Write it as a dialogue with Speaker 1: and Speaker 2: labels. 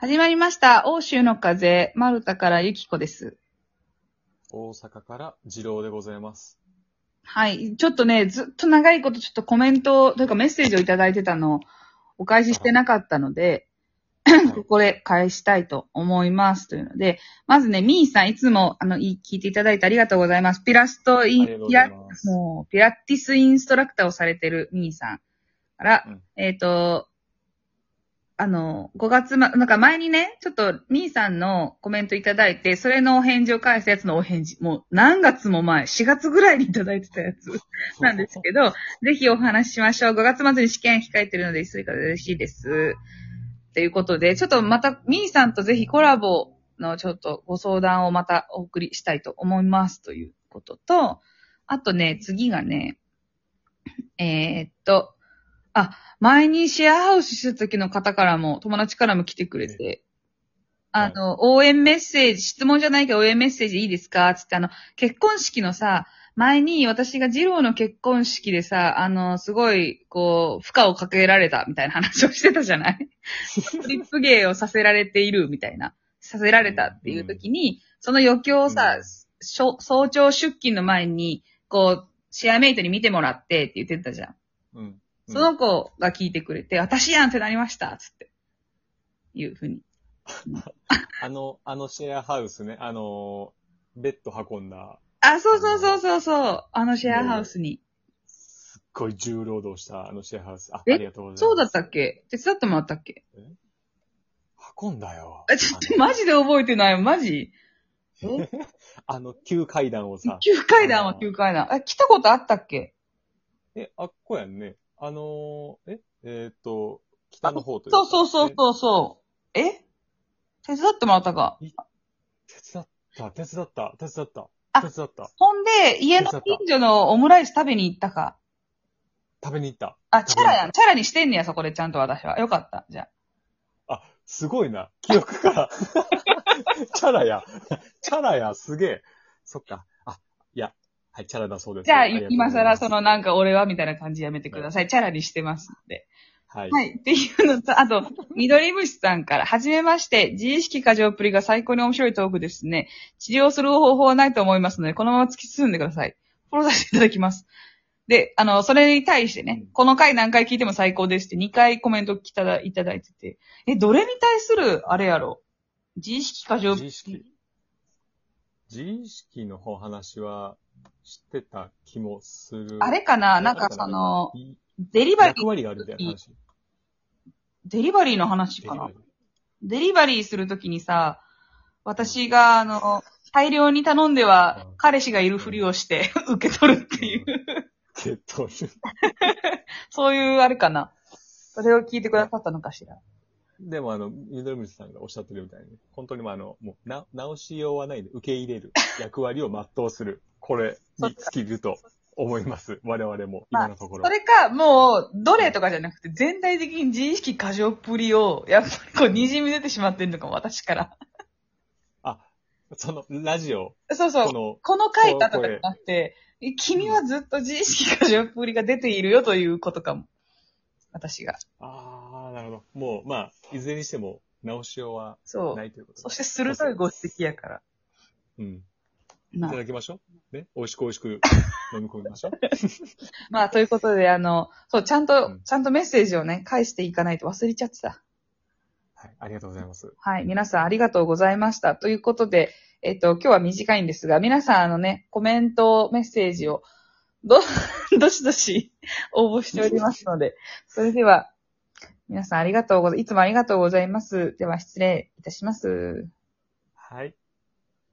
Speaker 1: 始まりました。欧州の風、マルタからユキコです。
Speaker 2: 大阪から二郎でございます。
Speaker 1: はい。ちょっとね、ずっと長いことちょっとコメント、というかメッセージをいただいてたのをお返ししてなかったので、ここで返したいと思います。というので、まずね、ミーさんいつも、あの、い聞いていただいてありがとうございます。ピラストインピラもう、ピラティスインストラクターをされてるミーさんから、
Speaker 2: うん
Speaker 1: えっ、と、あの、5月ま、なんか前にね、ちょっと、ミーさんのコメントいただいて、それのお返事を返すやつのお返事、もう何月も前、4月ぐらいにいただいてたやつ なんですけど、ぜひお話ししましょう。5月末に試験控えてるので、急いから嬉しいです。ということで、ちょっとまた、ミーさんとぜひコラボのちょっとご相談をまたお送りしたいと思います。ということと、あとね、次がね、えーっと、あ、前にシェアハウスした時の方からも、友達からも来てくれて、あの、応援メッセージ、質問じゃないけど応援メッセージいいですか？つってあの、結婚式のさ、前に私が二郎の結婚式でさ、あの、すごい、こう、負荷をかけられたみたいな話をしてたじゃない？トリップ芸をさせられているみたいな、させられたっていう時に、その余興をさ、早朝出勤の前に、こう、シェアメイトに見てもらってって言ってたじゃん。
Speaker 2: うん。うん
Speaker 1: その子が聞いてくれて、私やんってなりましたつって。いうふうに。
Speaker 2: あの、あのシェアハウスね、あの、ベッド運んだ、
Speaker 1: あ、そうそうそうそうそう。あのシェアハウスに。
Speaker 2: すっごい重労働したあのシェアハウス。あ、あ
Speaker 1: え
Speaker 2: りがとうございます。
Speaker 1: そうだったっけ？手伝ってもらったっけ？
Speaker 2: 運んだよ。
Speaker 1: え、ちょっとマジで覚えてないマジ？え？
Speaker 2: あの、旧階段をさ。
Speaker 1: 旧階段は旧階段。え、来たことあったっけ？
Speaker 2: え、あっこやんね。あのー、え、えーっと、北の方という
Speaker 1: そうそうそう
Speaker 2: う。
Speaker 1: そうそう。え？手伝ってもらったか
Speaker 2: 手伝った、手伝った、手伝った。
Speaker 1: あ
Speaker 2: 手伝った。
Speaker 1: ほんで、家の近所のオムライス食べに行ったか。
Speaker 2: 食べに行った。
Speaker 1: あ、チャラやん。チャラにしてんねや、そこでちゃんと私は。よかった。じゃあ。
Speaker 2: あ、すごいな。記憶から。チャラや。チャラや、すげえ。そっか。あ、いや。はい、チャラだそうです。
Speaker 1: じゃあ、今更そのなんか俺はみたいな感じやめてください。チャラにしてますんで。
Speaker 2: はい。
Speaker 1: はい。っていうのと、あと、緑虫さんから、はじめまして、自意識過剰っぷりが最高に面白いトークですね。治療する方法はないと思いますので、このまま突き進んでください。フォローさせていただきます。で、あの、それに対してね、
Speaker 2: うん
Speaker 1: この回何回聞いても最高ですって2回コメントいただいただいてて、え、どれに対する、あれやろ？自意識過剰
Speaker 2: 自意識。自意識のお話は知ってた気もする。
Speaker 1: あれかな？なんかその、デリバリー、
Speaker 2: 役割があるみたいな話。
Speaker 1: デリバリーの話かな？デリバリーするときにさ、私が、あの、大量に頼んでは
Speaker 2: うん、
Speaker 1: 彼氏がいるふりをして、受け取るっていう、
Speaker 2: けど、
Speaker 1: そういうあれかな？それを聞いてくださったのかしら？
Speaker 2: でもあの、緑水さんがおっしゃってるみたいに、本当にまああの、もう、な、直しようはないんで、受け入れる役割を全うする。これに尽きると思います。我々も、今のところ。
Speaker 1: それか、もう、どれとかじゃなくて、全体的に自意識過剰っぷりを、やっぱりこう、滲み出てしまってるのかも、私から。
Speaker 2: あ、その、ラジオ、
Speaker 1: そうそう。
Speaker 2: この、
Speaker 1: この回だとかじゃなくて、え君はずっと自意識過剰っぷりが出ているよということかも。私が。
Speaker 2: あー、なるほど。もう、まあ、いずれにしても、直しようは
Speaker 1: そう
Speaker 2: な。いということで
Speaker 1: そして鋭いご指摘やから。
Speaker 2: うん。い
Speaker 1: まあ
Speaker 2: ただきましょう。ね。美味しく美味しく飲み込みましょう。
Speaker 1: まあ、ということで、あの、そう、ちゃんと、
Speaker 2: うん
Speaker 1: ちゃんとメッセージをね、返していかないと忘れちゃってた。
Speaker 2: はい。ありがとうございます。
Speaker 1: はい。皆さんありがとうございました。ということで、えっと、今日は短いんですが、皆さん、あのね、コメント、メッセージを、ど、どしどし応募しておりますので、それでは、皆さんありがとうござい、いつもありがとうございます。では、失礼いたします。
Speaker 2: はい。